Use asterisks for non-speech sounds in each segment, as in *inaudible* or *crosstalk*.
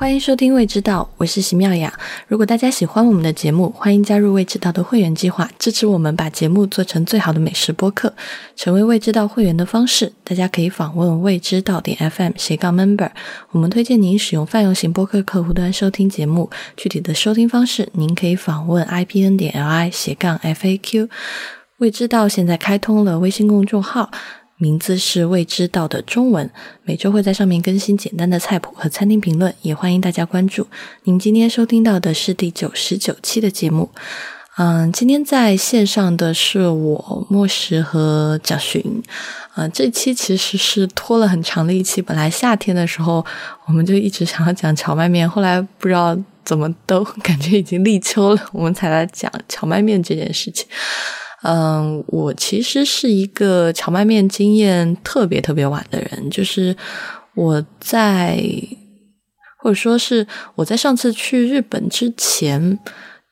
欢迎收听《未知道》，我是席妙雅。如果大家喜欢我们的节目，欢迎加入《未知道》的会员计划，支持我们把节目做成最好的美食播客。成为《未知道》会员的方式，大家可以访问未知道点 FM 斜杠 Member。我们推荐您使用泛用型播客客户端收听节目。具体的收听方式，您可以访问 IPN 点 LI 斜杠 FAQ。未知道现在开通了微信公众号。名字是未知道的中文，每周会在上面更新简单的菜谱和餐厅评论，也欢迎大家关注。您今天收听到的是第九十九期的节目。嗯，今天在线上的是我莫石和蒋寻。嗯，这期其实是拖了很长的一期，本来夏天的时候我们就一直想要讲荞麦面，后来不知道怎么都感觉已经立秋了，我们才来讲荞麦面这件事情。嗯，我其实是一个荞麦面经验特别特别晚的人，就是我在或者说是我在上次去日本之前，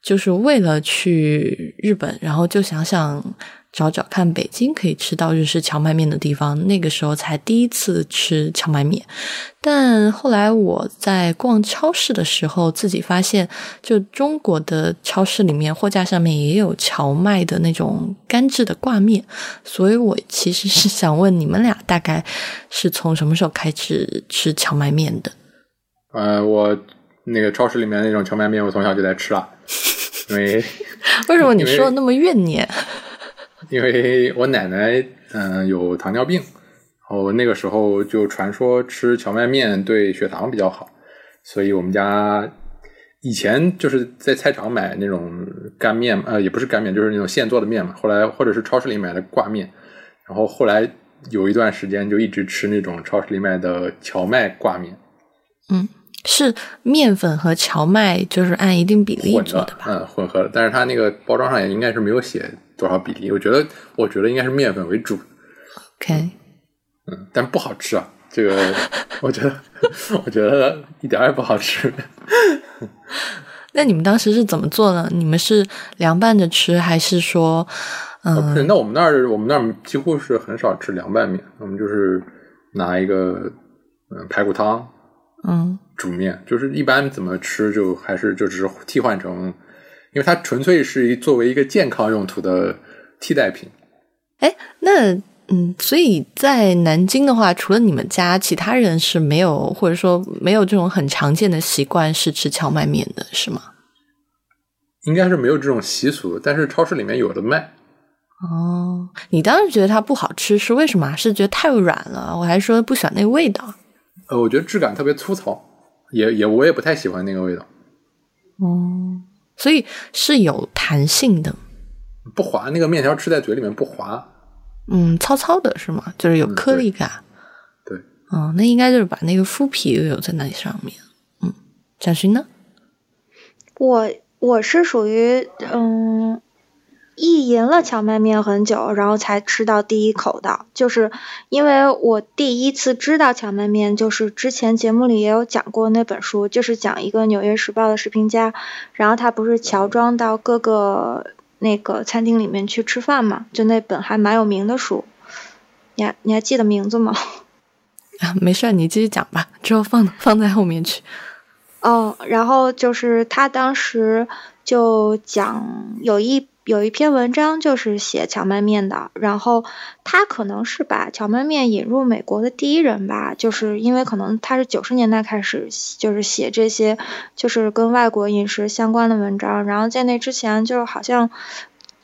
就是为了去日本，然后就想想。找找看，北京可以吃到日式荞麦面的地方，那个时候才第一次吃荞麦面。但后来我在逛超市的时候，自己发现，就中国的超市里面货架上面也有荞麦的那种干制的挂面。所以我其实是想问你们俩，大概是从什么时候开始吃荞麦面的？呃，我那个超市里面那种荞麦面，我从小就在吃了。因为 *laughs* 为什么你说的那么怨念？因为我奶奶嗯有糖尿病，然后那个时候就传说吃荞麦面对血糖比较好，所以我们家以前就是在菜场买那种干面，呃也不是干面，就是那种现做的面嘛。后来或者是超市里买的挂面，然后后来有一段时间就一直吃那种超市里卖的荞麦挂面。嗯，是面粉和荞麦就是按一定比例做的吧？嗯，混合的，但是它那个包装上也应该是没有写。多少比例？我觉得，我觉得应该是面粉为主。OK，嗯，但不好吃啊！这个，*laughs* 我觉得，*laughs* 我觉得一点也不好吃。那你们当时是怎么做呢？你们是凉拌着吃，还是说，嗯？那我们那儿，我们那儿几乎是很少吃凉拌面，我们就是拿一个嗯排骨汤，嗯，煮面，就是一般怎么吃，就还是就只是替换成。因为它纯粹是作为一个健康用途的替代品。哎，那嗯，所以在南京的话，除了你们家，其他人是没有或者说没有这种很常见的习惯是吃荞麦面的，是吗？应该是没有这种习俗，但是超市里面有的卖。哦，你当时觉得它不好吃是为什么？是觉得太软了？我还说不喜欢那个味道。呃，我觉得质感特别粗糙，也也我也不太喜欢那个味道。哦。所以是有弹性的，不滑。那个面条吃在嘴里面不滑，嗯，糙糙的是吗？就是有颗粒感。对，哦，那应该就是把那个麸皮又有在那上面。嗯，蒋勋呢？我我是属于嗯。意淫了荞麦面很久，然后才吃到第一口的，就是因为我第一次知道荞麦面，就是之前节目里也有讲过那本书，就是讲一个《纽约时报》的食评家，然后他不是乔装到各个那个餐厅里面去吃饭嘛，就那本还蛮有名的书，你还你还记得名字吗？啊，没事，你继续讲吧，之后放放在后面去。哦，然后就是他当时就讲有一。有一篇文章就是写荞麦面的，然后他可能是把荞麦面引入美国的第一人吧，就是因为可能他是九十年代开始就是写这些就是跟外国饮食相关的文章，然后在那之前就好像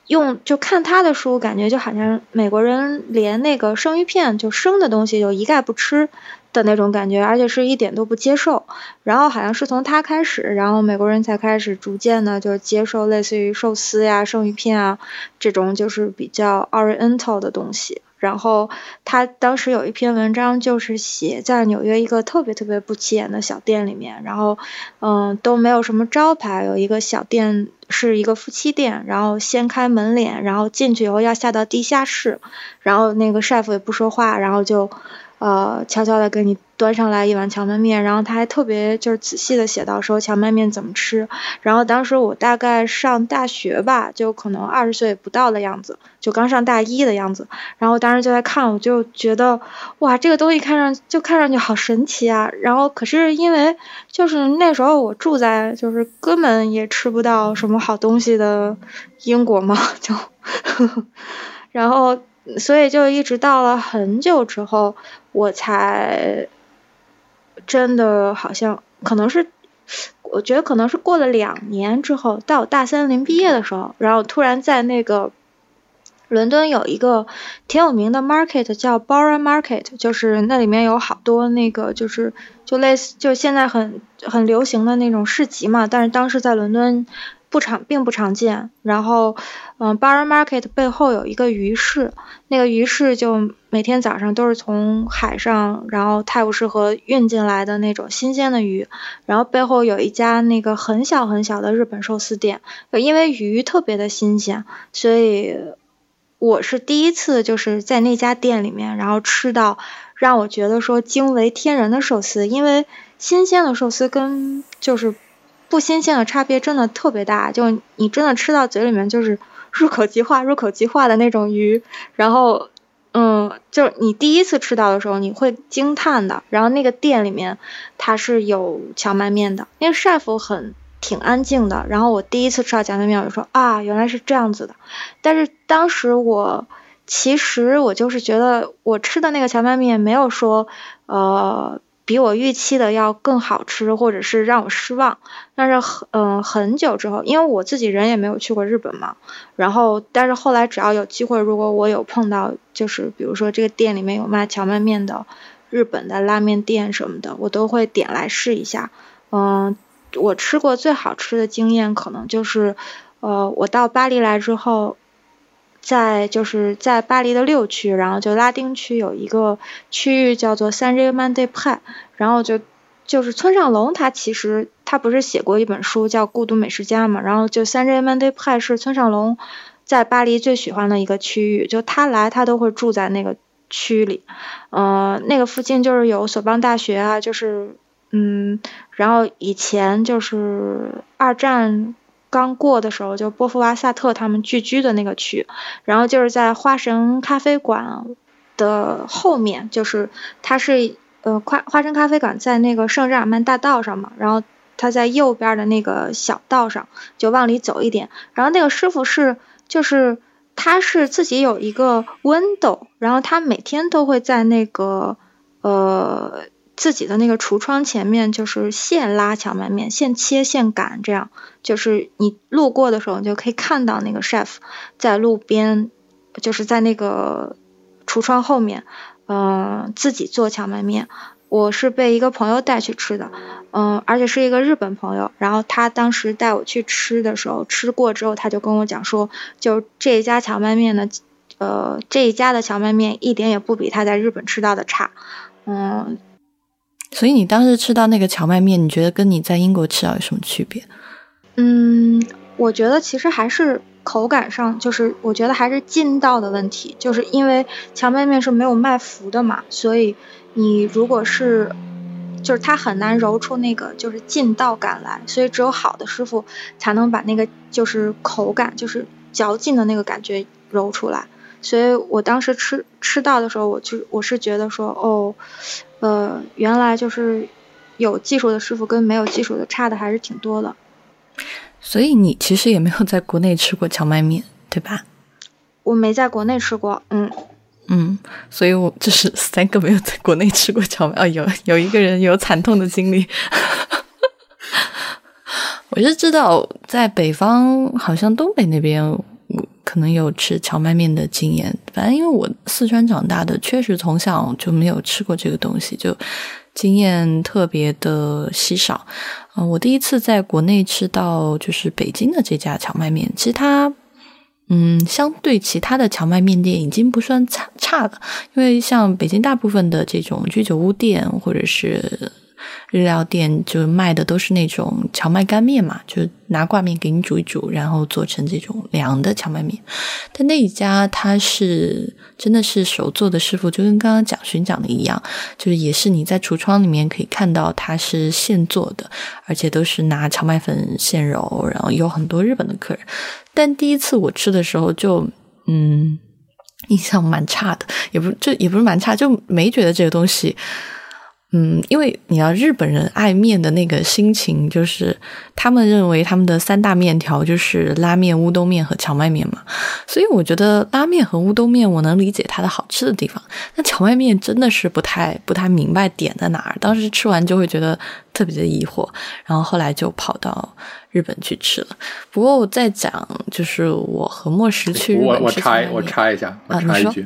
用就看他的书，感觉就好像美国人连那个生鱼片就生的东西就一概不吃。的那种感觉，而且是一点都不接受。然后好像是从他开始，然后美国人才开始逐渐的就接受类似于寿司呀、生鱼片啊这种就是比较 Oriental 的东西。然后他当时有一篇文章，就是写在纽约一个特别特别不起眼的小店里面，然后嗯都没有什么招牌，有一个小店是一个夫妻店，然后掀开门帘，然后进去以后要下到地下室，然后那个 chef 也不说话，然后就。呃，悄悄的给你端上来一碗荞麦面，然后他还特别就是仔细的写到说荞麦面怎么吃。然后当时我大概上大学吧，就可能二十岁不到的样子，就刚上大一的样子。然后当时就在看，我就觉得哇，这个东西看上就看上去好神奇啊。然后可是因为就是那时候我住在就是根本也吃不到什么好东西的英国嘛，就 *laughs* 然后。所以就一直到了很久之后，我才真的好像可能是，我觉得可能是过了两年之后，到我大三临毕业的时候，然后突然在那个伦敦有一个挺有名的 market 叫 Borough Market，就是那里面有好多那个就是就类似就现在很很流行的那种市集嘛，但是当时在伦敦。不常并不常见，然后，嗯，Bar Market 背后有一个鱼市，那个鱼市就每天早上都是从海上，然后泰晤士河运进来的那种新鲜的鱼，然后背后有一家那个很小很小的日本寿司店，因为鱼特别的新鲜，所以我是第一次就是在那家店里面，然后吃到让我觉得说惊为天人的寿司，因为新鲜的寿司跟就是。不新鲜的差别真的特别大，就你真的吃到嘴里面就是入口即化、*laughs* 入口即化的那种鱼，然后，嗯，就你第一次吃到的时候你会惊叹的。然后那个店里面它是有荞麦面的，因为 chef 很挺安静的。然后我第一次吃到荞麦面，我就说啊，原来是这样子的。但是当时我其实我就是觉得我吃的那个荞麦面没有说呃。比我预期的要更好吃，或者是让我失望。但是很嗯很久之后，因为我自己人也没有去过日本嘛，然后但是后来只要有机会，如果我有碰到，就是比如说这个店里面有卖荞麦面的日本的拉面店什么的，我都会点来试一下。嗯，我吃过最好吃的经验可能就是呃我到巴黎来之后。在就是在巴黎的六区，然后就拉丁区有一个区域叫做 Saint Germain des Prés，然后就就是村上龙他其实他不是写过一本书叫《孤独美食家》嘛，然后就 Saint Germain des Prés 是村上龙在巴黎最喜欢的一个区域，就他来他都会住在那个区里，呃，那个附近就是有索邦大学啊，就是嗯，然后以前就是二战。刚过的时候，就波伏娃、萨特他们聚居的那个区，然后就是在花神咖啡馆的后面，就是它是呃花花神咖啡馆在那个圣日耳曼大道上嘛，然后它在右边的那个小道上，就往里走一点，然后那个师傅是就是他是自己有一个 window，然后他每天都会在那个呃。自己的那个橱窗前面就是现拉荞麦面，现切现擀，这样就是你路过的时候，你就可以看到那个 chef 在路边，就是在那个橱窗后面，嗯，自己做荞麦面。我是被一个朋友带去吃的，嗯，而且是一个日本朋友。然后他当时带我去吃的时候，吃过之后他就跟我讲说，就这一家荞麦面呢，呃，这一家的荞麦面一点也不比他在日本吃到的差，嗯。所以你当时吃到那个荞麦面，你觉得跟你在英国吃到有什么区别？嗯，我觉得其实还是口感上，就是我觉得还是劲道的问题，就是因为荞麦面是没有麦麸的嘛，所以你如果是，就是它很难揉出那个就是劲道感来，所以只有好的师傅才能把那个就是口感，就是嚼劲的那个感觉揉出来。所以我当时吃吃到的时候，我就我是觉得说，哦。呃，原来就是有技术的师傅跟没有技术的差的还是挺多的。所以你其实也没有在国内吃过荞麦面，对吧？我没在国内吃过，嗯嗯，所以我就是 *laughs* 三个没有在国内吃过荞麦，哦，有有一个人有惨痛的经历。*laughs* 我是知道在北方，好像东北那边。可能有吃荞麦面的经验，反正因为我四川长大的，确实从小就没有吃过这个东西，就经验特别的稀少。嗯，我第一次在国内吃到就是北京的这家荞麦面，其实它，嗯，相对其他的荞麦面店已经不算差差了，因为像北京大部分的这种居酒屋店或者是日料店就卖的都是那种荞麦干面嘛，就是拿挂面给你煮一煮，然后做成这种凉的荞麦面。但那一家它是真的是手做的师傅，就跟刚刚蒋勋讲的一样，就是也是你在橱窗里面可以看到它是现做的，而且都是拿荞麦粉现揉，然后有很多日本的客人。但第一次我吃的时候就嗯。印象蛮差的，也不就也不是蛮差，就没觉得这个东西。嗯，因为你要日本人爱面的那个心情，就是他们认为他们的三大面条就是拉面、乌冬面和荞麦面嘛。所以我觉得拉面和乌冬面我能理解它的好吃的地方，但荞麦面真的是不太不太明白点在哪儿。当时吃完就会觉得特别的疑惑，然后后来就跑到日本去吃了。不过我在讲，就是我和莫石去日我我本吃插荞麦面我插一下，我插一句，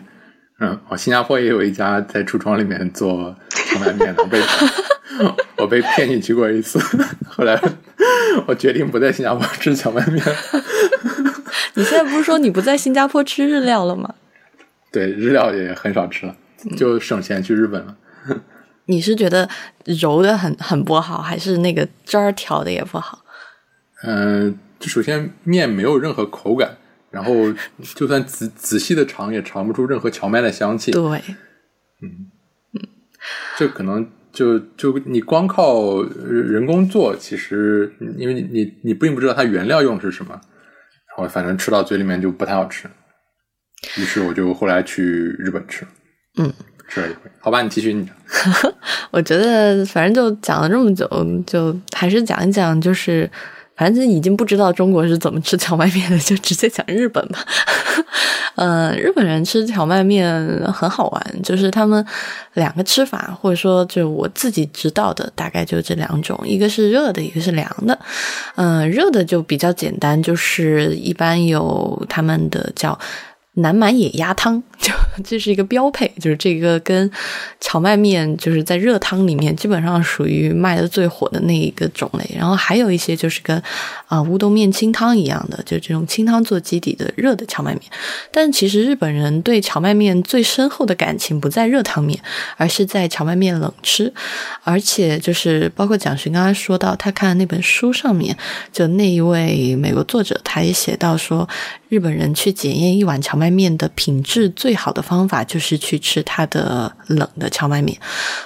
嗯，我新加坡也有一家在橱窗里面做荞麦面的，我被 *laughs* 我被骗进去过一次，后来我决定不在新加坡吃荞麦面，*laughs* 你现在不是说你不在新加坡吃日料了吗？*laughs* 对，日料也很少吃了，就省钱去日本了。你是觉得揉的很很不好，还是那个汁儿调的也不好？嗯，就首先面没有任何口感，然后就算仔仔细的尝也尝不出任何荞麦的香气，对，嗯，这可能就就你光靠人工做，其实因为你你你并不知道它原料用的是什么，然后反正吃到嘴里面就不太好吃，于是我就后来去日本吃，嗯，吃了一回。好吧，你继续你。*laughs* 我觉得反正就讲了这么久，就还是讲一讲，就是反正已经不知道中国是怎么吃荞麦面的，就直接讲日本吧。嗯，日本人吃荞麦面很好玩，就是他们两个吃法，或者说就我自己知道的，大概就这两种，一个是热的，一个是凉的。嗯，热的就比较简单，就是一般有他们的叫。南蛮野鸭汤，*laughs* 就这是一个标配，就是这个跟荞麦面就是在热汤里面基本上属于卖的最火的那一个种类。然后还有一些就是跟啊、乌冬面清汤一样的，就这种清汤做基底的热的荞麦面。但其实日本人对荞麦面最深厚的感情不在热汤面，而是在荞麦面冷吃。而且就是包括蒋勋刚刚说到，他看那本书上面，就那一位美国作者，他也写到说，日本人去检验一碗荞麦面的品质最好的方法，就是去吃它的冷的荞麦面。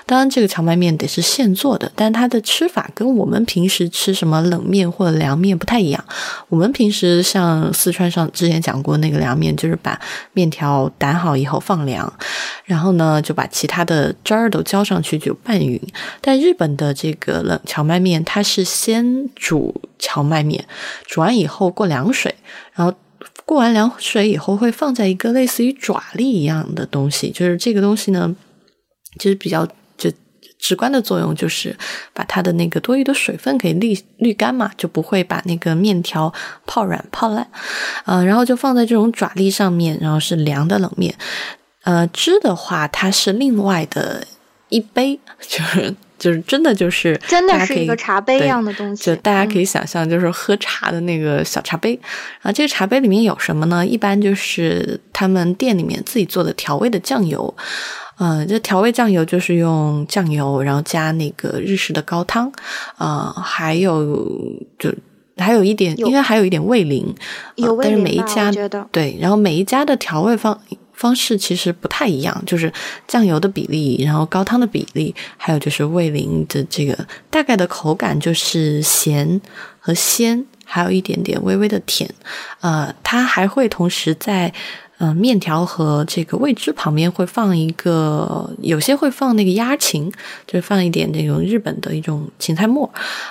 当然，这个荞麦面得是现做的，但它的吃法跟我们平时吃什么冷面或者凉面不太一样。我们平时像四川上之前讲过那个凉面，就是把面条擀好以后放凉，然后呢就把其他的汁儿都浇上去就拌匀。但日本的这个冷荞麦面，它是先煮荞麦面，煮完以后过凉水，然后过完凉水以后会放在一个类似于爪力一样的东西，就是这个东西呢，其实比较就直观的作用就是把它的那个多余的水分给沥滤干嘛，就不会把那个面条泡软泡烂，呃，然后就放在这种爪力上面，然后是凉的冷面，呃，汁的话它是另外的一杯，*laughs* 就是就是真的就是真的是一个茶杯一样的东西。就大家可以以想象，就是喝茶的那个小茶杯。啊，这个茶杯里面有什么呢？一般就是他们店里面自己做的调味的酱油。嗯，这调味酱油就是用酱油，然后加那个日式的高汤，呃，还有就还有一点，有应该还有一点味淋，呃有味但是每一家对，然后每一家的调味方方式其实不太一样，就是酱油的比例，然后高汤的比例，还有就是味淋的这个大概的口感就是咸和鲜，还有一点点微微的甜。呃，它还会同时在。呃，面条和这个味汁旁边会放一个，有些会放那个鸭芹，就是放一点那种日本的一种芹菜末，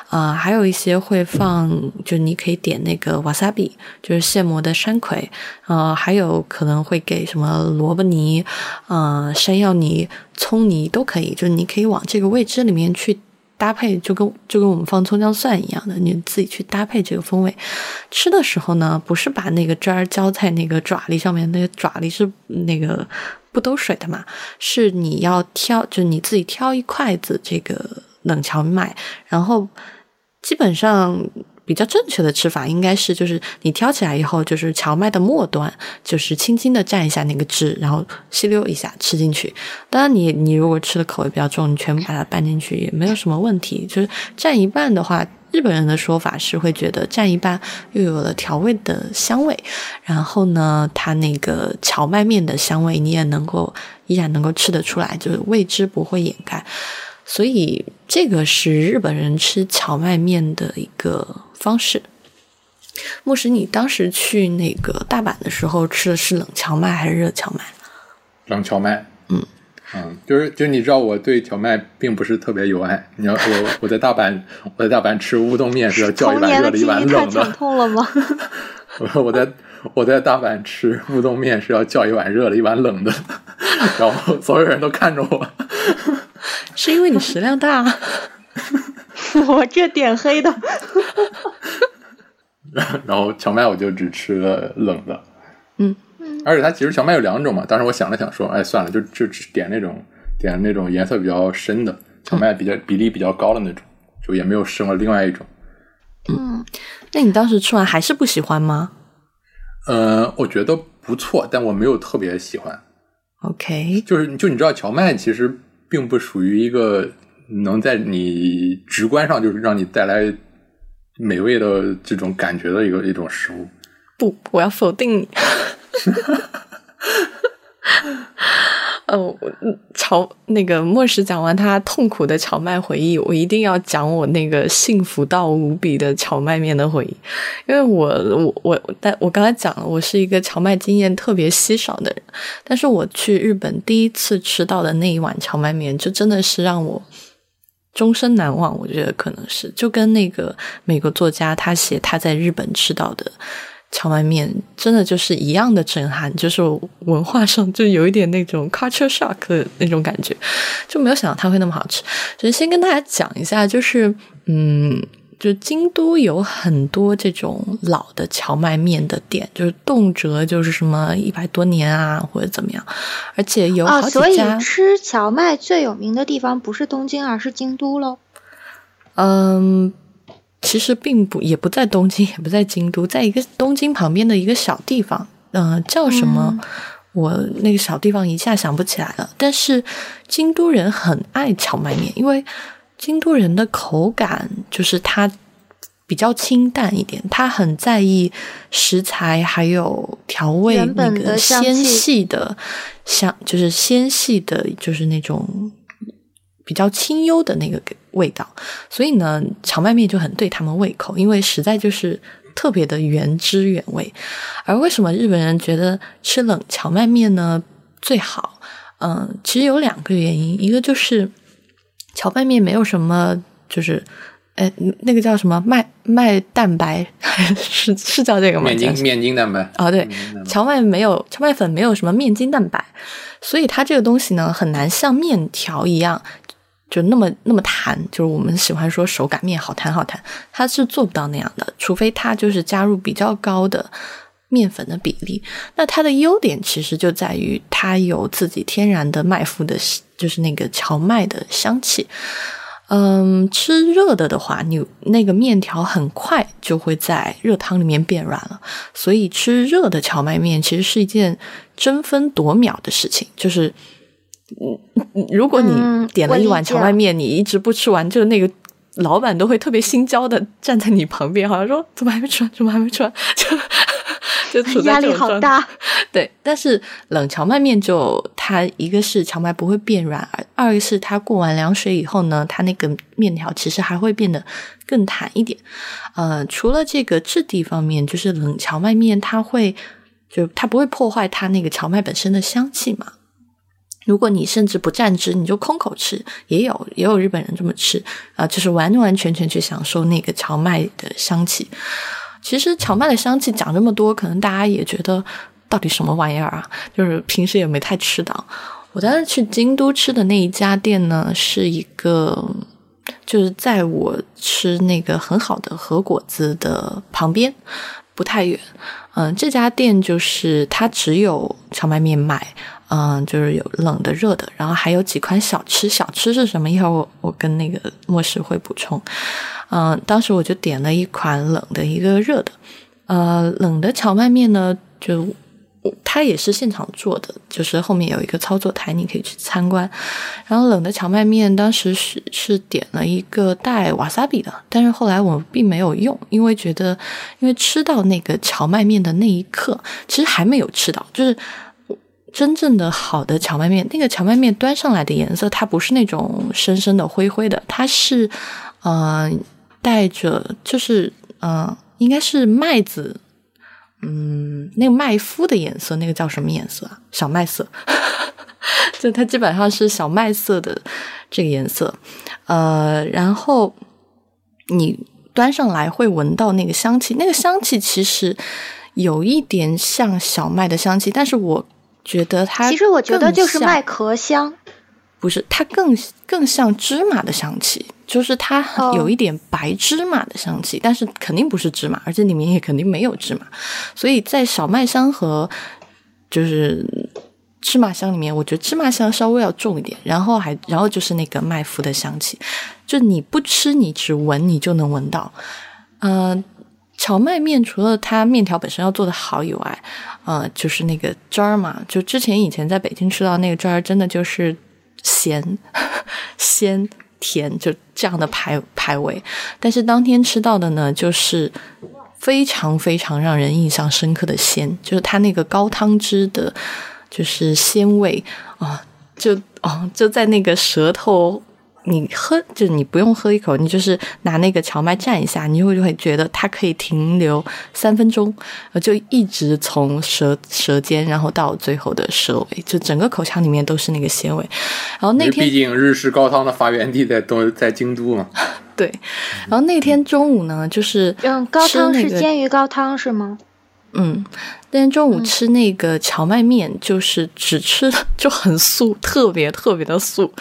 啊、还有一些会放，就你可以点那个 wasabi，就是现磨的山葵，呃，还有可能会给什么萝卜泥、呃山药泥、葱泥都可以，就是你可以往这个味汁里面去搭配，就跟就跟我们放葱姜蒜一样的，你自己去搭配这个风味。吃的时候呢，不是把那个汁儿浇在那个爪粒上面，那个爪粒是那个不兜水的嘛，是你要挑，就你自己挑一筷子这个冷荞麦，然后基本上。比较正确的吃法应该是，就是你挑起来以后，就是荞麦的末端，就是轻轻的蘸一下那个汁，然后吸溜一下吃进去。当然，你你如果吃的口味比较重，你全部把它拌进去也没有什么问题。就是蘸一半的话，日本人的说法是会觉得蘸一半又有了调味的香味，然后呢，它那个荞麦面的香味你也能够依然能够吃得出来，就是味汁不会掩盖。所以这个是日本人吃荞麦面的一个方式。牧师，你当时去那个大阪的时候吃的是冷荞麦还是热荞麦？冷荞麦。嗯嗯，就是就是你知道我对荞麦并不是特别有爱。你要我我在大阪我在大阪吃乌冬面是要叫一碗热的，一碗冷的。太痛了吗？*laughs* *laughs* 我我在我在大阪吃乌冬面是要叫一碗热的，一碗冷的，然后所有人都看着我。*laughs* 是因为你食量大，*laughs* 我这点黑的。*laughs* 然后荞麦我就只吃了冷的，嗯，而且它其实荞麦有两种嘛。当时我想了想说，哎，算了，就就只点那种点那种颜色比较深的荞麦，比较比例比较高的那种，就也没有生了另外一种。嗯，那你当时吃完还是不喜欢吗？呃，我觉得不错，但我没有特别喜欢。OK，就是就你知道荞麦其实。并不属于一个能在你直观上就是让你带来美味的这种感觉的一个一种食物。不，我要否定你。*laughs* 哦，荞那个莫石讲完他痛苦的荞麦回忆，我一定要讲我那个幸福到无比的荞麦面的回忆，因为我我我，但我刚才讲了，我是一个荞麦经验特别稀少的人，但是我去日本第一次吃到的那一碗荞麦面，就真的是让我终身难忘。我觉得可能是就跟那个美国作家他写他在日本吃到的。荞麦面真的就是一样的震撼，就是文化上就有一点那种 culture shock 的那种感觉，就没有想到它会那么好吃。所以先跟大家讲一下，就是嗯，就京都有很多这种老的荞麦面的店，就是动辄就是什么一百多年啊，或者怎么样，而且有好几家。所以吃荞麦最有名的地方不是东京，而是京都喽。嗯。其实并不，也不在东京，*laughs* 也不在京都，在一个东京旁边的一个小地方，嗯，叫什么？我那个小地方一下想不起来了。但是京都人很爱荞麦面，因为京都人的口感就是它比较清淡一点，他很在意食材还有调味那个纤细的香，就是纤细的，就是那种。比较清幽的那个味道，所以呢，荞麦面就很对他们胃口，因为实在就是特别的原汁原味。而为什么日本人觉得吃冷荞麦面呢最好？嗯，其实有两个原因，一个就是荞麦面没有什么，就是哎，那个叫什么麦麦蛋白，*laughs* 是是叫这个吗？面筋面筋蛋白啊，对，荞麦没有荞麦粉没有什么面筋蛋白，所以它这个东西呢很难像面条一样。就那么那么弹，就是我们喜欢说手擀面好弹好弹，它是做不到那样的，除非它就是加入比较高的面粉的比例。那它的优点其实就在于它有自己天然的麦麸的，就是那个荞麦的香气。嗯，吃热的的话，你那个面条很快就会在热汤里面变软了，所以吃热的荞麦面其实是一件争分夺秒的事情，就是。嗯，如果你点了一碗荞麦面，你一直不吃完，就那个老板都会特别心焦的站在你旁边，好像说怎么还没吃完，怎么还没吃完，*laughs* 就就处在这种状态。对，但是冷荞麦面就它一个是荞麦不会变软，二个是它过完凉水以后呢，它那个面条其实还会变得更弹一点。呃，除了这个质地方面，就是冷荞麦面它会就它不会破坏它那个荞麦本身的香气嘛。如果你甚至不蘸汁，你就空口吃，也有也有日本人这么吃啊，就是完完全全去享受那个荞麦的香气。其实荞麦的香气讲这么多，可能大家也觉得到底什么玩意儿啊？就是平时也没太吃到。我当时去京都吃的那一家店呢，是一个就是在我吃那个很好的和果子的旁边，不太远。嗯，这家店就是它只有荞麦面卖。嗯，就是有冷的、热的，然后还有几款小吃。小吃是什么？一会儿我我跟那个莫石会补充。嗯，当时我就点了一款冷的，一个热的。呃，冷的荞麦面呢，就它也是现场做的，就是后面有一个操作台，你可以去参观。然后冷的荞麦面当时是是点了一个带瓦萨比的，但是后来我并没有用，因为觉得因为吃到那个荞麦面的那一刻，其实还没有吃到，就是。真正的好的荞麦面，那个荞麦面端上来的颜色，它不是那种深深的灰灰的，它是，呃，带着就是呃，应该是麦子，嗯，那个麦麸的颜色，那个叫什么颜色啊？小麦色，*laughs* 就它基本上是小麦色的这个颜色，呃，然后你端上来会闻到那个香气，那个香气其实有一点像小麦的香气，但是我。觉得它其实我觉得就是麦壳香，不是它更更像芝麻的香气，就是它有一点白芝麻的香气，但是肯定不是芝麻，而且里面也肯定没有芝麻，所以在小麦香和就是芝麻香里面，我觉得芝麻香稍微要重一点，然后还然后就是那个麦麸的香气，就你不吃你只闻你就能闻到，嗯。荞麦面除了它面条本身要做的好以外，呃，就是那个汁儿嘛，就之前以前在北京吃到那个汁儿，真的就是咸、*laughs* 鲜、甜，就这样的排排位。但是当天吃到的呢，就是非常非常让人印象深刻的鲜，就是它那个高汤汁的，就是鲜味啊，就哦，就在那个舌头。你喝就是你不用喝一口，你就是拿那个荞麦蘸一下，你就会就会觉得它可以停留三分钟，就一直从舌舌尖，然后到最后的舌尾，就整个口腔里面都是那个鲜味。然后那天毕竟日式高汤的发源地在东在京都嘛。对，然后那天中午呢，就是嗯，高汤是煎鱼高汤是吗？嗯，那天中午吃那个荞麦面，就是只吃就很素，特别特别的素。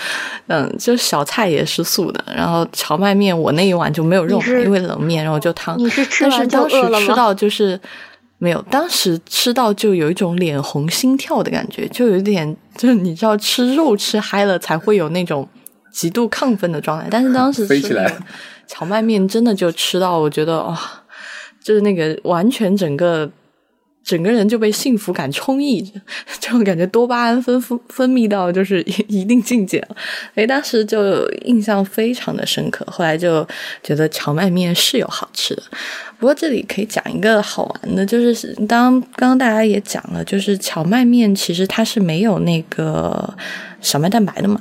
嗯，就小菜也是素的，然后荞麦面我那一碗就没有肉，因为冷面，然后就汤。你是吃完就饿了吗？吃到就是没有，当时吃到就有一种脸红心跳的感觉，就有点就是你知道吃肉吃嗨了才会有那种极度亢奋的状态，但是当时 *laughs* 飞起来，荞麦面真的就吃到，我觉得哇，就是那个完全整个。整个人就被幸福感充溢着，*laughs* 这种感觉多巴胺分分分泌到就是 *laughs* 一定境界了。哎，当时就印象非常的深刻。后来就觉得荞麦面是有好吃的。不过这里可以讲一个好玩的，就是当刚刚大家也讲了，就是荞麦面其实它是没有那个小麦蛋白的嘛，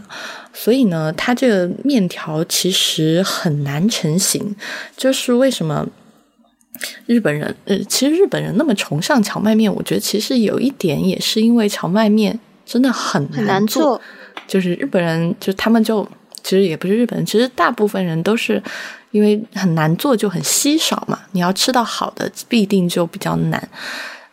所以呢，它这个面条其实很难成型。就是为什么？日本人，呃，其实日本人那么崇尚荞麦面，我觉得其实有一点也是因为荞麦面真的很难做。就是日本人，就他们就其实也不是日本人，其实大部分人都是因为很难做就很稀少嘛。你要吃到好的，必定就比较难。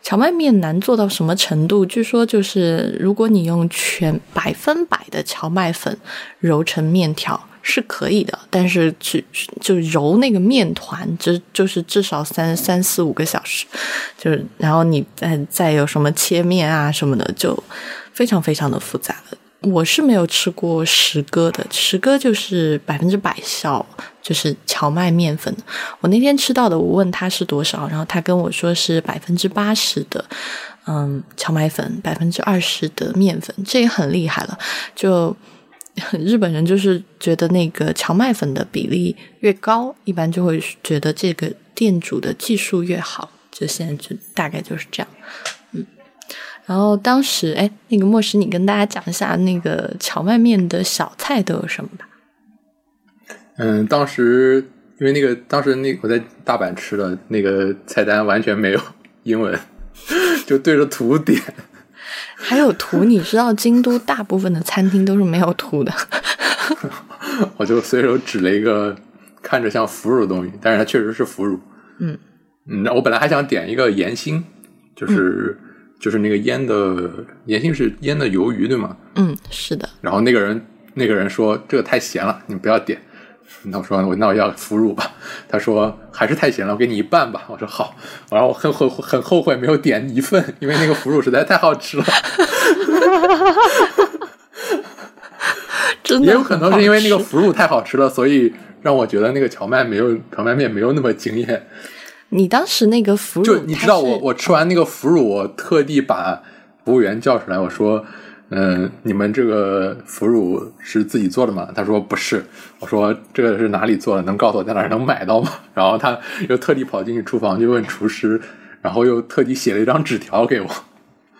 荞麦面难做到什么程度？据说就是如果你用全百分百的荞麦粉揉成面条。是可以的，但是只就揉那个面团，就就是至少三三四五个小时，就是然后你再再有什么切面啊什么的，就非常非常的复杂。我是没有吃过十哥的，十哥就是百分之百效，就是荞麦面粉。我那天吃到的，我问他是多少，然后他跟我说是百分之八十的，嗯，荞麦粉，百分之二十的面粉，这也很厉害了，就。*laughs* 日本人就是觉得那个荞麦粉的比例越高，一般就会觉得这个店主的技术越好。就现在就大概就是这样，嗯。然后当时，哎，那个莫石，你跟大家讲一下那个荞麦面的小菜都有什么吧？嗯，当时因为那个当时那我在大阪吃的那个菜单完全没有英文，*laughs* 就对着图点。还有图，你知道京都大部分的餐厅都是没有图的。*laughs* 我就随手指了一个看着像腐乳的东西，但是它确实是腐乳。嗯嗯，我本来还想点一个盐心，就是就是那个腌的盐心是腌的鱿鱼对吗？嗯，是的。然后那个人那个人说这个太咸了，你不要点。*laughs* 那我说我那我要腐乳吧，他说还是太咸了，我给你一半吧。我说好，然后我很后很后悔没有点一份，因为那个腐乳实在太好吃了。*laughs* 真的也有可能是因为那个腐乳太好吃了，所以让我觉得那个荞麦没有荞麦面没有那么惊艳。你当时那个腐乳，就你知道我我吃完那个腐乳，我特地把服务员叫出来，我说。嗯，你们这个腐乳是自己做的吗？他说不是。我说这个是哪里做的？能告诉我在哪儿能买到吗？然后他又特地跑进去厨房去问厨师，然后又特地写了一张纸条给我。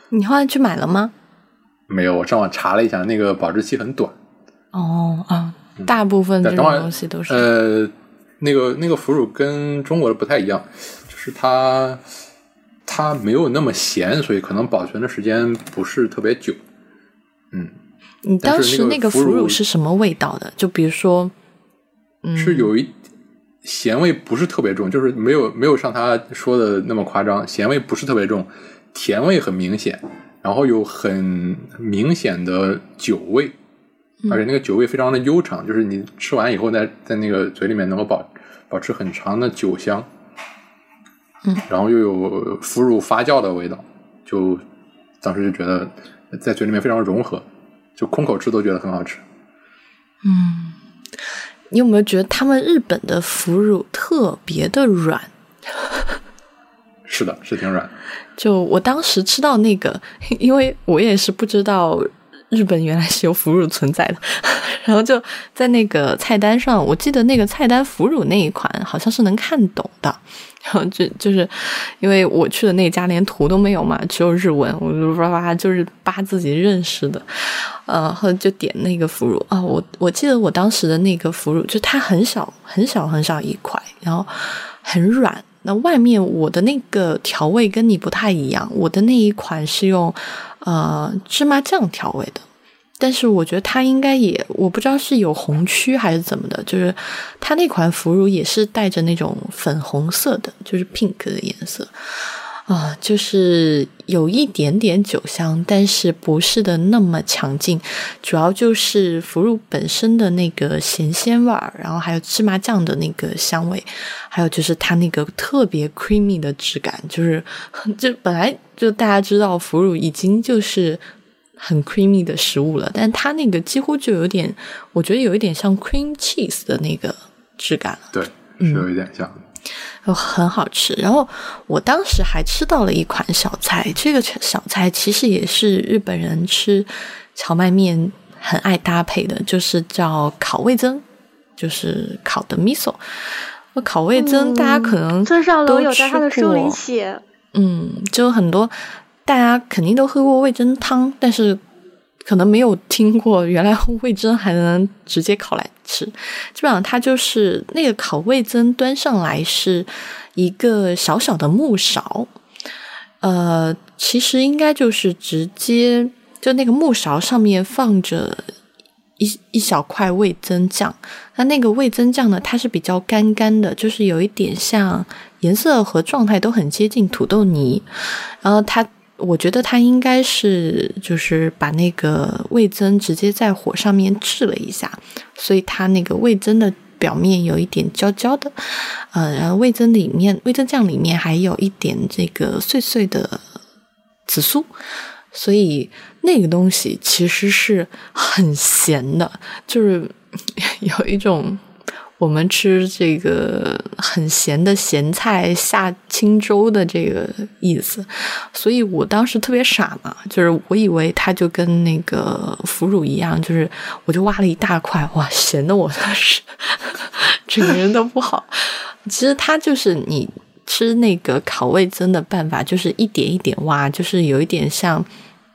你后来去买了吗？*laughs* 没有，我上网查了一下，那个保质期很短。哦啊，大部分这种等会儿东西都是。呃，那个那个腐乳跟中国的不太一样，就是它它没有那么咸，所以可能保存的时间不是特别久。嗯，你当时那个腐乳是什么味道的？就比如说，嗯，是有一咸味不是特别重，就是没有没有像他说的那么夸张，咸味不是特别重，甜味很明显，然后有很明显的酒味，而且那个酒味非常的悠长，就是你吃完以后在在那个嘴里面能够保保持很长的酒香，嗯，然后又有腐乳发酵的味道，就当时就觉得在嘴里面非常融合，就空口吃都觉得很好吃。嗯你有没有觉得他们日本的腐乳特别的软？*laughs* 是的，是挺软。就我当时吃到那个，*laughs* 因为我也是不知道日本原来是有腐乳存在的，*laughs* 然后就在那个菜单上，我记得那个菜单腐乳那一款好像是能看懂的，然后就就是因为我去的那家连图都没有嘛，只有日文，我就叭叭就是扒自己认识的，呃，后就点那个腐乳。啊，我我记得我当时的那个腐乳，就它很小很小很小一块，然后很软。那外面我的那个调味跟你不太一样，我的那一款是用呃芝麻酱调味的，但是我觉得它应该也我不知道是有红区还是怎么的，就是它那款腐乳也是带着那种粉红色的，就是 pink 的颜色。啊、就是有一点点酒香，但是不是的那么强劲，主要就是腐乳本身的那个咸鲜味儿，然后还有芝麻酱的那个香味，还有就是它那个特别 creamy 的质感，就是就本来就大家知道腐乳已经就是很 creamy 的食物了，但它那个几乎就有点，我觉得有一点像 cream cheese 的那个质感了。对，是有一点像。又很好吃。然后我当时还吃到了一款小菜，这个小菜其实也是日本人吃荞麦面很爱搭配的，就是叫烤味增，就是烤的 miso。那烤味增，大家可能村上都龙有在他的书里写，嗯，就很多大家肯定都喝过味噌汤，但是可能没有听过原来味噌还能直接烤来吃。基本上它就是那个烤味噌端上来是一个小小的木勺，呃，其实应该就是直接就那个木勺上面放着一一小块味增酱，那那个味增酱呢，它是比较干干的，就是有一点像颜色和状态都很接近土豆泥，然后它。我觉得它应该是就是把那个味增直接在火上面炙了一下，所以它那个味增的表面有一点焦焦的，呃，然后味增里面味增酱里面还有一点这个碎碎的紫苏，所以那个东西其实是很咸的，就是有一种我们吃这个很咸的咸菜下清粥的这个意思。所以我当时特别傻嘛，就是我以为它就跟那个腐乳一样，就是我就挖了一大块，哇，咸的我当时 *laughs* 整个人都不好。其实它就是你吃那个烤味增的办法，就是一点一点挖，就是有一点像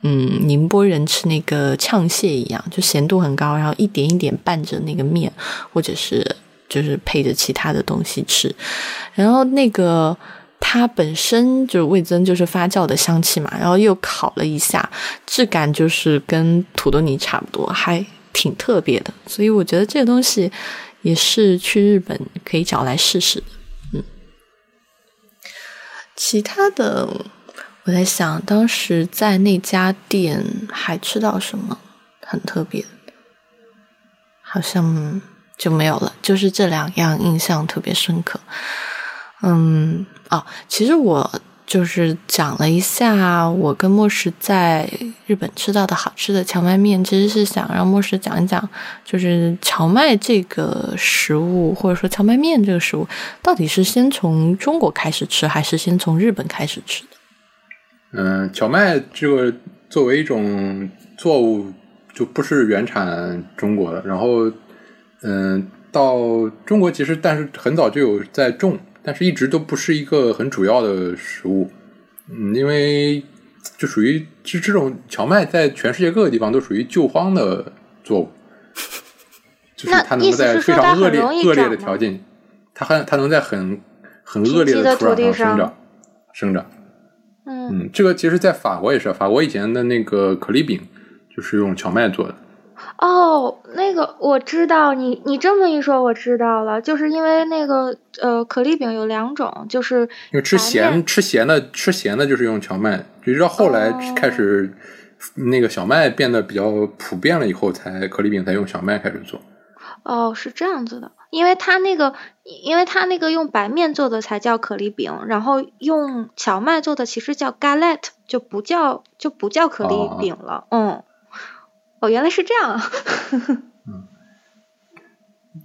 嗯宁波人吃那个炝蟹一样，就咸度很高，然后一点一点拌着那个面，或者是就是配着其他的东西吃，然后那个。它本身就是味增，就是发酵的香气嘛，然后又烤了一下，质感就是跟土豆泥差不多，还挺特别的。所以我觉得这个东西也是去日本可以找来试试。嗯，其他的我在想，当时在那家店还吃到什么很特别，好像就没有了，就是这两样印象特别深刻。嗯，哦，其实我就是讲了一下我跟莫石在日本吃到的好吃的荞麦面，其实是想让莫石讲一讲，就是荞麦这个食物，或者说荞麦面这个食物，到底是先从中国开始吃，还是先从日本开始吃的？嗯，荞麦这个作为一种作物，就不是原产中国的。然后，嗯，到中国其实，但是很早就有在种。但是一直都不是一个很主要的食物，嗯，因为就属于其实这种荞麦在全世界各个地方都属于救荒的作物，*laughs* 就是它能够在非常恶劣恶劣的条件，它还它能在很很恶劣的土壤上生长生长。嗯，这个其实，在法国也是，法国以前的那个可丽饼就是用荞麦做的。哦，那个我知道，你你这么一说，我知道了，就是因为那个呃，可丽饼有两种，就是因为吃咸吃咸的吃咸的，就是用荞麦，直到后来开始那个小麦变得比较普遍了以后，才可丽饼才用小麦开始做。哦，是这样子的，因为它那个，因为它那个用白面做的才叫可丽饼，然后用荞麦做的其实叫 galette，就不叫就不叫可丽饼了，嗯。哦，原来是这样。嗯，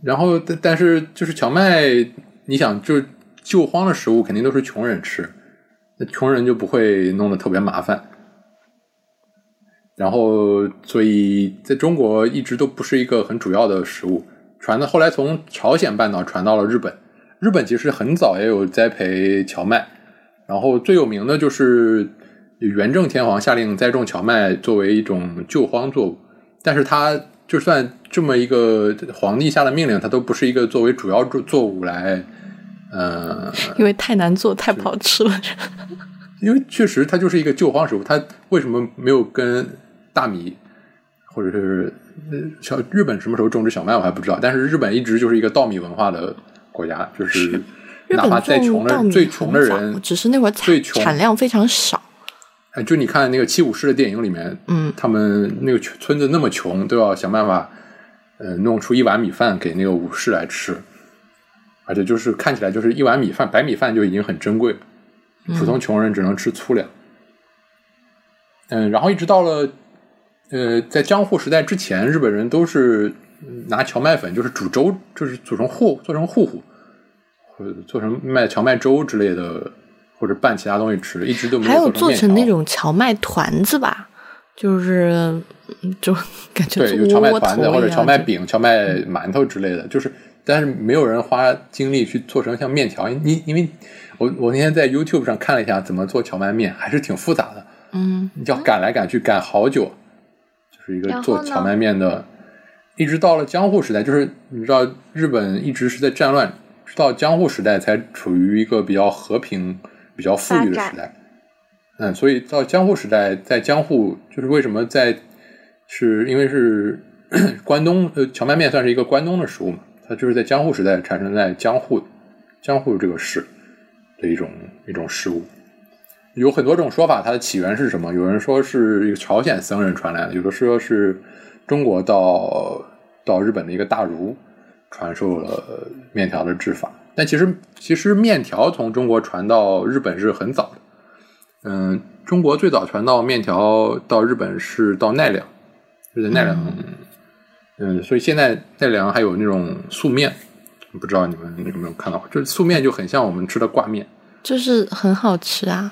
然后但但是就是荞麦，你想就救荒的食物肯定都是穷人吃，那穷人就不会弄得特别麻烦。然后所以在中国一直都不是一个很主要的食物，传到后来从朝鲜半岛传到了日本，日本其实很早也有栽培荞麦，然后最有名的就是元正天皇下令栽种荞麦作为一种救荒作物。但是他就算这么一个皇帝下的命令，他都不是一个作为主要作作物来，呃，因为太难做，太不好吃了。因为确实它就是一个救荒食物，它为什么没有跟大米或者是小日本什么时候种植小麦我还不知道，但是日本一直就是一个稻米文化的国家，就是哪怕再穷的最穷的人，只是那会儿产产量非常少。就你看那个七武士的电影里面，嗯，他们那个村子那么穷，都要想办法，呃，弄出一碗米饭给那个武士来吃，而且就是看起来就是一碗米饭，白米饭就已经很珍贵了，普通穷人只能吃粗粮。嗯，然后一直到了，呃，在江户时代之前，日本人都是拿荞麦粉，就是煮粥，就是煮成糊，做成糊糊，或者做成卖荞麦粥之类的。或者拌其他东西吃，一直都没有。还有做成那种荞麦团子吧，就是就 *laughs* 感觉对，有荞麦团子或者荞麦饼、荞麦馒头之类的，就是但是没有人花精力去做成像面条。你因为我我那天在 YouTube 上看了一下怎么做荞麦面，还是挺复杂的。嗯，你要擀来擀去擀好久，就是一个做荞麦面的。一直到了江户时代，就是你知道日本一直是在战乱，直到江户时代才处于一个比较和平。比较富裕的时代，嗯，所以到江户时代，在江户就是为什么在，是因为是 *coughs* 关东呃荞麦面算是一个关东的食物嘛，它就是在江户时代产生在江户江户这个市的一种一种食物，有很多种说法，它的起源是什么？有人说是一个朝鲜僧人传来的，有的说是中国到到日本的一个大儒传授了面条的制法。但其实，其实面条从中国传到日本是很早的。嗯，中国最早传到面条到日本是到奈良，就在奈良。嗯，所以现在奈良还有那种素面，不知道你们有没有看到？就是素面就很像我们吃的挂面，就是很好吃啊。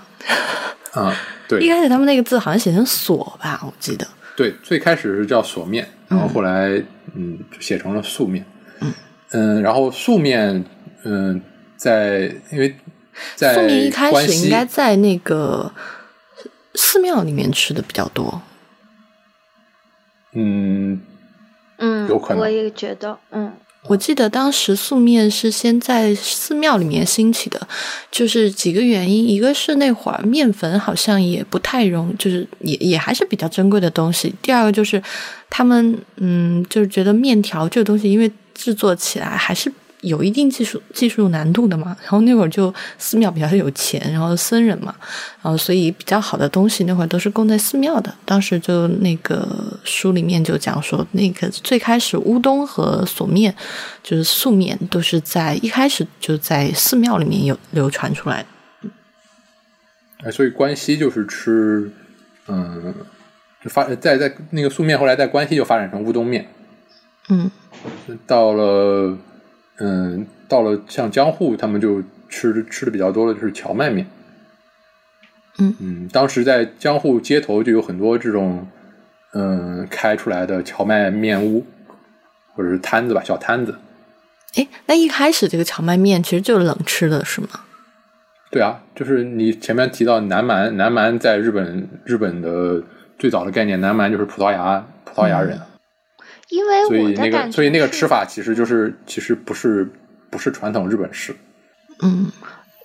啊，对。一开始他们那个字好像写成“锁”吧，我记得。对，最开始是叫锁面，然后后来嗯写成了素面。嗯嗯，然后素面。嗯，在因为在素面一开始应该在那个寺庙里面吃的比较多。嗯嗯，有可能，我也觉得，嗯，我记得当时素面是先在寺庙里面兴起的，就是几个原因，一个是那会儿面粉好像也不太容，就是也也还是比较珍贵的东西。第二个就是他们嗯，就是觉得面条这个东西，因为制作起来还是。有一定技术技术难度的嘛，然后那会儿就寺庙比较有钱，然后僧人嘛，然后所以比较好的东西那会儿都是供在寺庙的。当时就那个书里面就讲说，那个最开始乌冬和索面，就是素面，都是在一开始就在寺庙里面有流传出来的。哎，所以关西就是吃，嗯，就发在在那个素面，后来在关西就发展成乌冬面。嗯，到了，嗯，到了像江户，他们就吃吃的比较多的就是荞麦面。嗯嗯，当时在江户街头就有很多这种，嗯，开出来的荞麦面屋，或者是摊子吧，小摊子。哎，那一开始这个荞麦面其实就是冷吃的，是吗？对啊，就是你前面提到南蛮，南蛮在日本日本的最早的概念，南蛮就是葡萄牙葡萄牙人，因为所以那个我的感觉所以那个是吃法其实就是其实不是不是传统日本式。嗯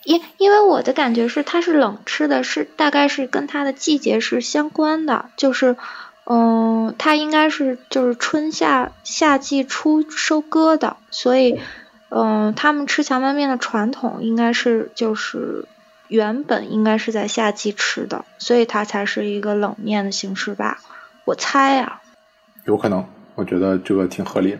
因因为我的感觉是它是冷吃的，是大概是跟它的季节是相关的，就是，嗯，它应该是就是春夏夏季初收割的，所以，嗯，他们吃荞麦面的传统应该是就是原本应该是在夏季吃的，所以它才是一个冷面的形式吧，我猜啊。有可能，我觉得这个挺合理的。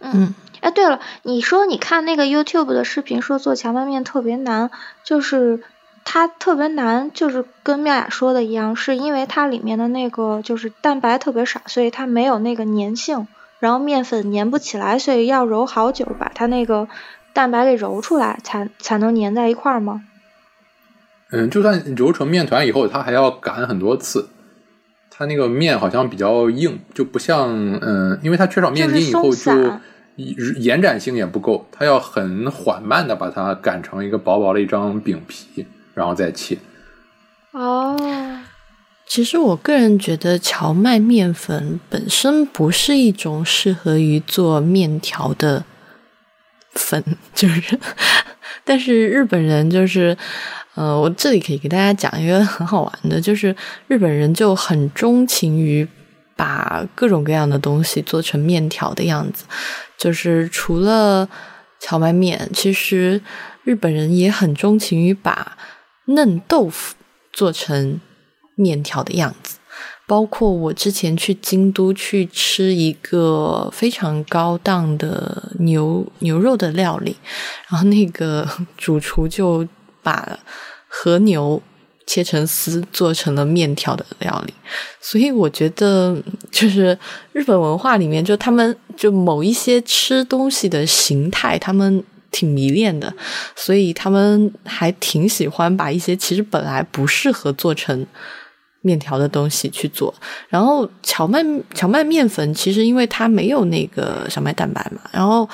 嗯哎，对了，你说你看那个 YouTube 的视频，说做荞麦面特别难，就是它特别难，就是跟妙雅说的一样，是因为它里面的那个就是蛋白特别少，所以它没有那个粘性，然后面粉粘不起来，所以要揉好久把它那个蛋白给揉出来，才才能粘在一块儿吗？嗯，就算揉成面团以后，它还要擀很多次。它那个面好像比较硬，就不像嗯，因为它缺少面筋以后就延展性也不够，它要很缓慢的把它擀成一个薄薄的一张饼皮，然后再切。哦，其实我个人觉得荞麦面粉本身不是一种适合于做面条的粉，*laughs* 就是，*laughs* 但是日本人就是，呃，我这里可以给大家讲一个很好玩的，就是日本人就很钟情于把各种各样的东西做成面条的样子，就是除了荞麦面，其实日本人也很钟情于把嫩豆腐做成面条的样子。包括我之前去京都去吃一个非常高档的牛牛肉的料理，然后那个主厨就把和牛切成丝做成了面条的料理，所以我觉得就是日本文化里面，就他们就某一些吃东西的形态，他们挺迷恋的，所以他们还挺喜欢把一些其实本来不适合做成。面条的东西去做，然后荞麦荞麦面粉其实因为它没有那个小麦蛋白嘛，然后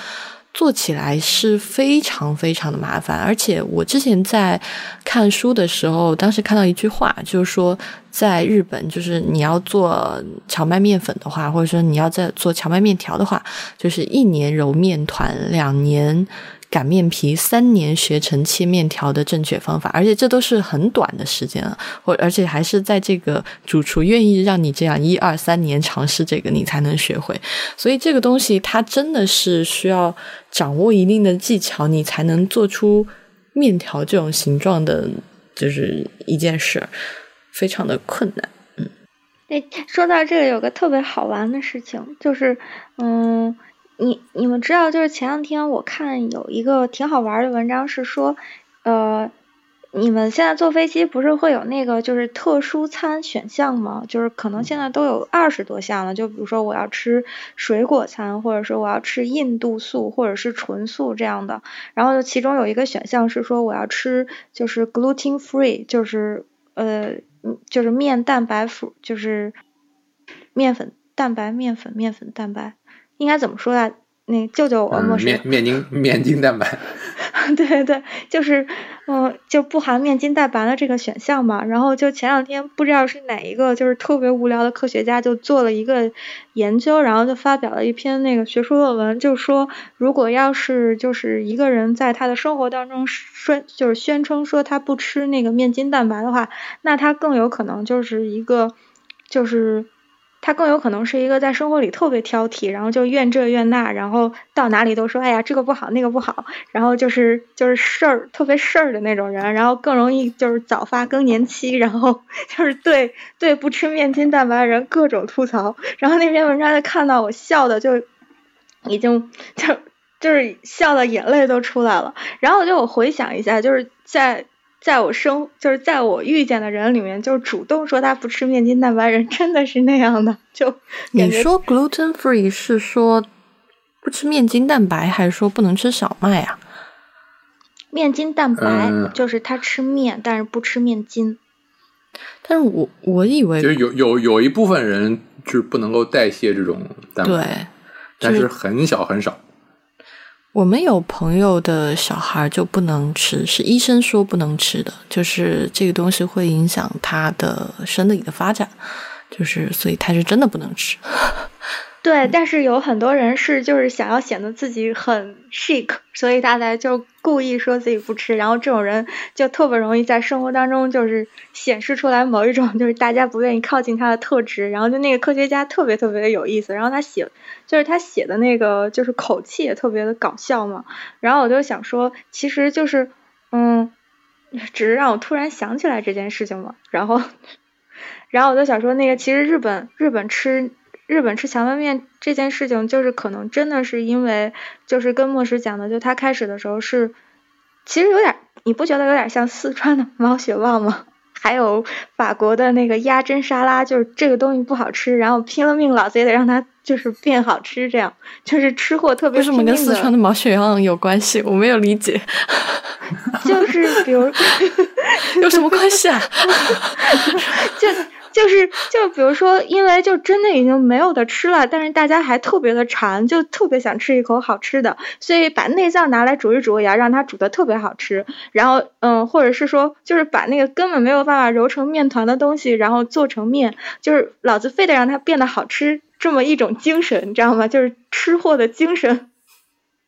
做起来是非常非常的麻烦。而且我之前在看书的时候，当时看到一句话，就是说在日本，就是你要做荞麦面粉的话，或者说你要在做荞麦面条的话，就是一年揉面团，两年。擀面皮三年学成切面条的正确方法，而且这都是很短的时间啊，或而且还是在这个主厨愿意让你这样一二三年尝试这个，你才能学会。所以这个东西它真的是需要掌握一定的技巧，你才能做出面条这种形状的，就是一件事，非常的困难。嗯，哎，说到这个，有个特别好玩的事情，就是嗯。你你们知道，就是前两天我看有一个挺好玩的文章，是说，呃，你们现在坐飞机不是会有那个就是特殊餐选项吗？就是可能现在都有二十多项了。就比如说我要吃水果餐，或者说我要吃印度素，或者是纯素这样的。然后其中有一个选项是说我要吃就是 gluten free，就是呃就是面蛋白粉，就是面粉蛋白面粉面粉蛋白。应该怎么说啊？那救救我！嗯、面面筋面筋蛋白，*laughs* 对对对，就是嗯，就不含面筋蛋白的这个选项嘛。然后就前两天不知道是哪一个，就是特别无聊的科学家就做了一个研究，然后就发表了一篇那个学术论文，就说如果要是就是一个人在他的生活当中宣就是宣称说他不吃那个面筋蛋白的话，那他更有可能就是一个就是。他更有可能是一个在生活里特别挑剔，然后就怨这怨那，然后到哪里都说哎呀这个不好那个不好，然后就是就是事儿特别事儿的那种人，然后更容易就是早发更年期，然后 *laughs* 就是对对不吃面筋蛋白的人各种吐槽，然后那篇文章就看到我笑的就已经就就是笑的眼泪都出来了，然后就我回想一下，就是在。在我生就是在我遇见的人里面，就是主动说他不吃面筋蛋白人真的是那样的。就你说 gluten free 是说不吃面筋蛋白，还是说不能吃小麦啊？面筋蛋白嗯就是他吃面，但是不吃面筋。但是我我以为就是有有有一部分人就是不能够代谢这种蛋对白，，但是很少很少。我们有朋友的小孩就不能吃，是医生说不能吃的，就是这个东西会影响他的生理的发展，就是所以他是真的不能吃。对，但是有很多人是就是想要显得自己很 chic，所以他才就故意说自己不吃，然后这种人就特别容易在生活当中就是显示出来某一种就是大家不愿意靠近他的特质，然后就那个科学家特别特别的有意思，然后他写就是他写的那个就是口气也特别的搞笑嘛，然后我就想说，其实就是嗯，只是让我突然想起来这件事情嘛，然后 *laughs* 然后我就想说那个其实日本日本吃。日本吃荞麦面这件事情，就是可能真的是因为，就是跟莫石讲的，就他开始的时候是，其实有点，你不觉得有点像四川的 *laughs* 毛血旺吗？还有法国的那个鸭胗沙拉，就是这个东西不好吃，然后拼了命老子也得让它就是变好吃，这样就是吃货特别为什么跟四川的毛血旺有关系？我没有理解，就是比如 *laughs* 有什么关系啊？*laughs* 就就是就比如说，因为就真的已经没有的吃了，但是大家还特别的馋，就特别想吃一口好吃的，所以把内脏拿来煮一煮，也要让它煮的特别好吃。然后嗯，或者是说，就是把那个根本没有办法揉成面团的东西，然后做成面，就是老子非得让它变得好吃，这么一种精神，你知道吗？就是吃货的精神。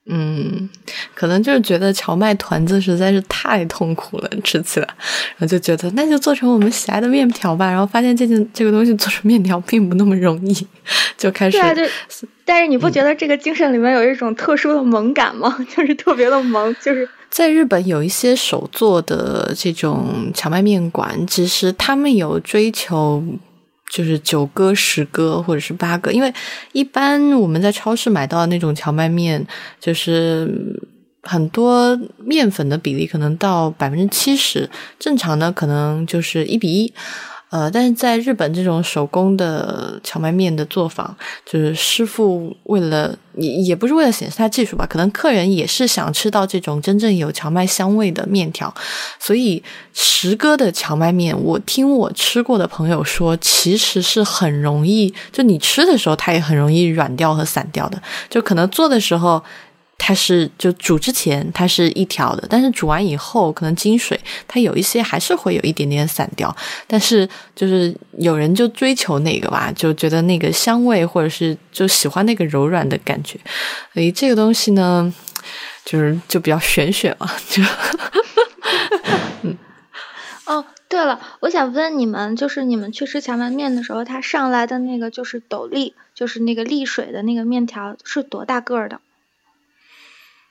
嗯，可能就是觉得荞麦团子实在是太痛苦了，吃起来，然后就觉得那就做成我们喜爱的面条吧。然后发现这件这个东西做成面条并不那么容易，就开始对啊，对。但是你不觉得这个精神里面有一种特殊的萌感吗？*laughs* 就是特别的萌，就是在日本有一些手做的这种荞麦面馆，其实他们有追求。就是九个、十个或者是八个，因为一般我们在超市买到的那种荞麦面，就是很多面粉的比例可能到百分之七十，正常的可能就是一比一。呃，但是在日本这种手工的荞麦面的作坊，就是师傅为了也也不是为了显示他技术吧，可能客人也是想吃到这种真正有荞麦香味的面条，所以石哥的荞麦面，我听我吃过的朋友说，其实是很容易，就你吃的时候它也很容易软掉和散掉的，就可能做的时候。它是就煮之前它是一条的，但是煮完以后可能金水，它有一些还是会有一点点散掉。但是就是有人就追求那个吧，就觉得那个香味，或者是就喜欢那个柔软的感觉。所以这个东西呢，就是就比较玄学嘛，就 *laughs* 嗯。哦，对了，我想问你们，就是你们去吃荞麦面的时候，它上来的那个就是斗笠，就是那个沥水的那个面条，是多大个儿的？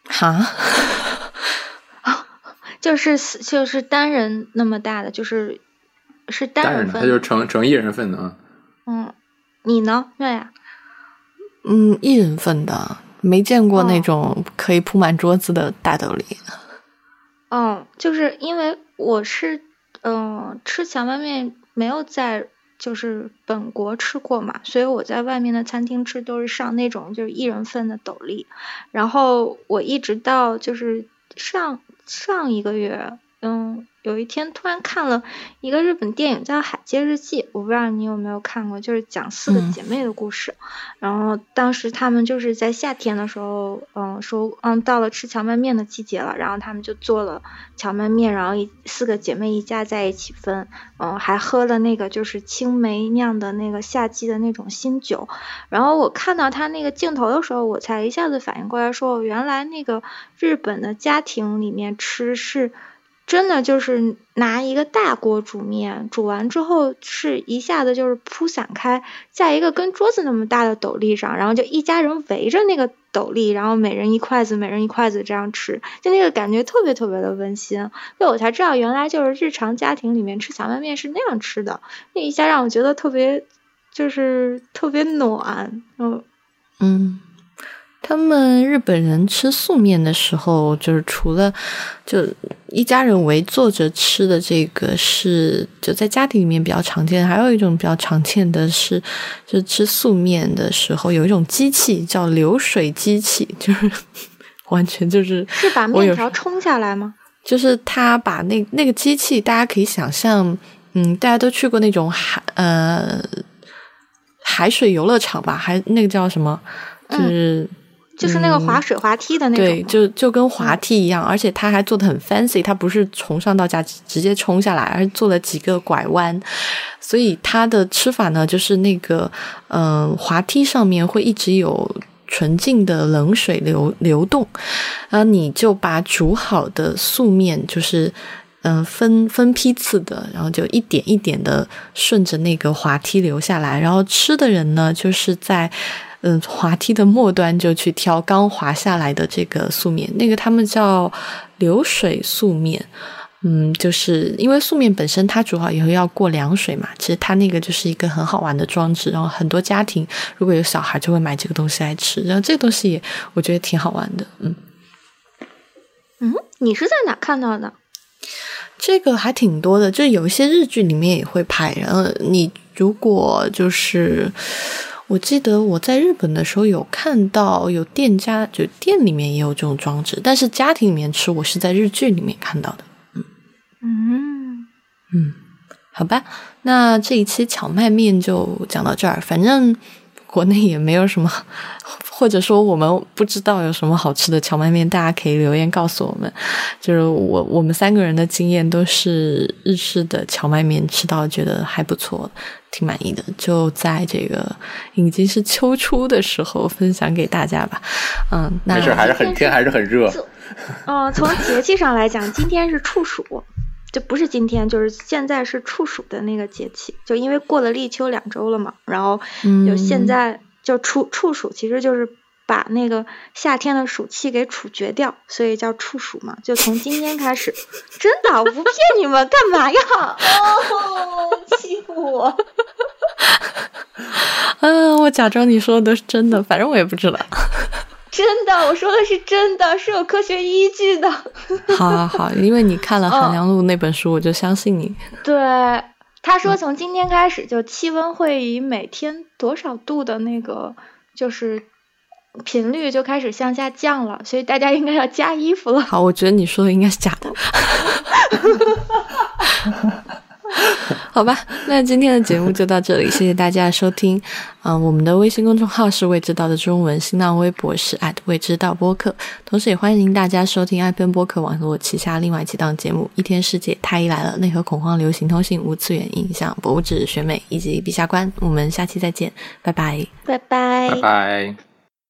哈，*laughs* 就是就是单人那么大的，就是是单人份，它就成成一人份的啊。嗯，你呢，妙雅？嗯，一人份的，没见过那种可以铺满桌子的大斗笠。哦，就是因为我是嗯、呃、吃荞麦面没有在就是本国吃过嘛，所以我在外面的餐厅吃都是上那种就是一人份的斗笠，然后我一直到就是上上一个月，嗯，有一天突然看了一个日本电影叫《海街日记》，我不知道你有没有看过，就是讲四个姐妹的故事。嗯、然后当时他们就是在夏天的时候，嗯，说嗯到了吃荞麦面的季节了，然后他们就做了荞麦面，然后一四个姐妹一家在一起分，嗯，还喝了那个就是青梅酿的那个夏季的那种新酒。然后我看到他那个镜头的时候，我才一下子反应过来说，原来那个日本的家庭里面吃是。真的就是拿一个大锅煮面，煮完之后是一下子就是铺散开，在一个跟桌子那么大的斗笠上，然后就一家人围着那个斗笠，然后每人一筷子，每人一筷子这样吃，就那个感觉特别特别的温馨。所以我才知道原来就是日常家庭里面吃荞麦面是那样吃的，那一下让我觉得特别就是特别暖，嗯嗯。他们日本人吃素面的时候，就是除了就一家人围坐着吃的这个是就在家庭里面比较常见，还有一种比较常见的是，就吃素面的时候有一种机器叫流水机器，就是完全就是 *laughs* 是把面条冲下来吗？就是他把那那个机器，大家可以想象，嗯，大家都去过那种海呃海水游乐场吧？还那个叫什么？就是就是那个滑水滑梯的那种，对，就就跟滑梯一样，而且它还做的很 fancy，它不是从上到下直接冲下来，而是做了几个拐弯，所以它的吃法呢，就是那个嗯滑梯上面会一直有纯净的冷水流流动，然后你就把煮好的素面就是嗯分分批次的，然后就一点一点的顺着那个滑梯流下来，然后吃的人呢，就是在。嗯，滑梯的末端就去挑刚滑下来的这个素面，那个他们叫流水素面。嗯，就是因为素面本身它煮好以后要过凉水嘛，其实它那个就是一个很好玩的装置。然后很多家庭如果有小孩就会买这个东西来吃，然后这个东西也我觉得挺好玩的。嗯嗯，你是在哪看到的？这个还挺多的，就是有一些日剧里面也会拍。然后你如果就是。我记得我在日本的时候有看到有店家，就店里面也有这种装置，但是家庭里面吃，我是在日剧里面看到的。嗯嗯嗯，好吧，那这一期荞麦面就讲到这儿，反正国内也没有什么。*laughs* 或者说我们不知道有什么好吃的荞麦面，大家可以留言告诉我们。就是我我们三个人的经验都是日式的荞麦面吃到觉得还不错，挺满意的。就在这个已经是秋初的时候分享给大家吧。嗯，没事，还是很天还是很热。嗯，从节气上来讲，今天是处暑，就不是今天，就是现在是处暑的那个节气。就因为过了立秋两周了嘛，然后就现在。就处处暑，其实就是把那个夏天的暑气给处决掉，所以叫处暑嘛。就从今天开始，*laughs* 真的，我不骗你们，干嘛呀？哦，欺负我！*laughs* 嗯，我假装你说的是真的，反正我也不知道。*laughs* 真的，我说的是真的，是有科学依据的。好好好，因为你看了《寒凉路》那本书，我就相信你。对。他说：“从今天开始，就气温会以每天多少度的那个就是频率就开始向下降了，所以大家应该要加衣服了。”好，我觉得你说的应该是假的。*laughs* 好吧，那今天的节目就到这里，谢谢大家的收听。嗯，我们的微信公众号是未知道的中文，新浪微博是未知道播客，同时也欢迎大家收听爱奔播客网络旗下另外几档节目：一天世界、太医来了、内核恐慌、流行通信、无次元印象、博物志、选美以及陛下观。我们下期再见，拜拜，拜拜，拜拜。